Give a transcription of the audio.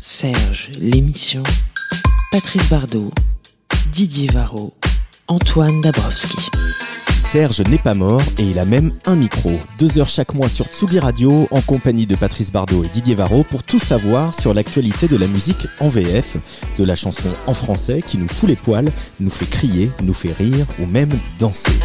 Serge, l'émission. Patrice Bardot, Didier Varro, Antoine Dabrowski. Serge n'est pas mort et il a même un micro. Deux heures chaque mois sur Tsugi Radio en compagnie de Patrice Bardot et Didier Varro pour tout savoir sur l'actualité de la musique en VF, de la chanson en français qui nous fout les poils, nous fait crier, nous fait rire ou même danser.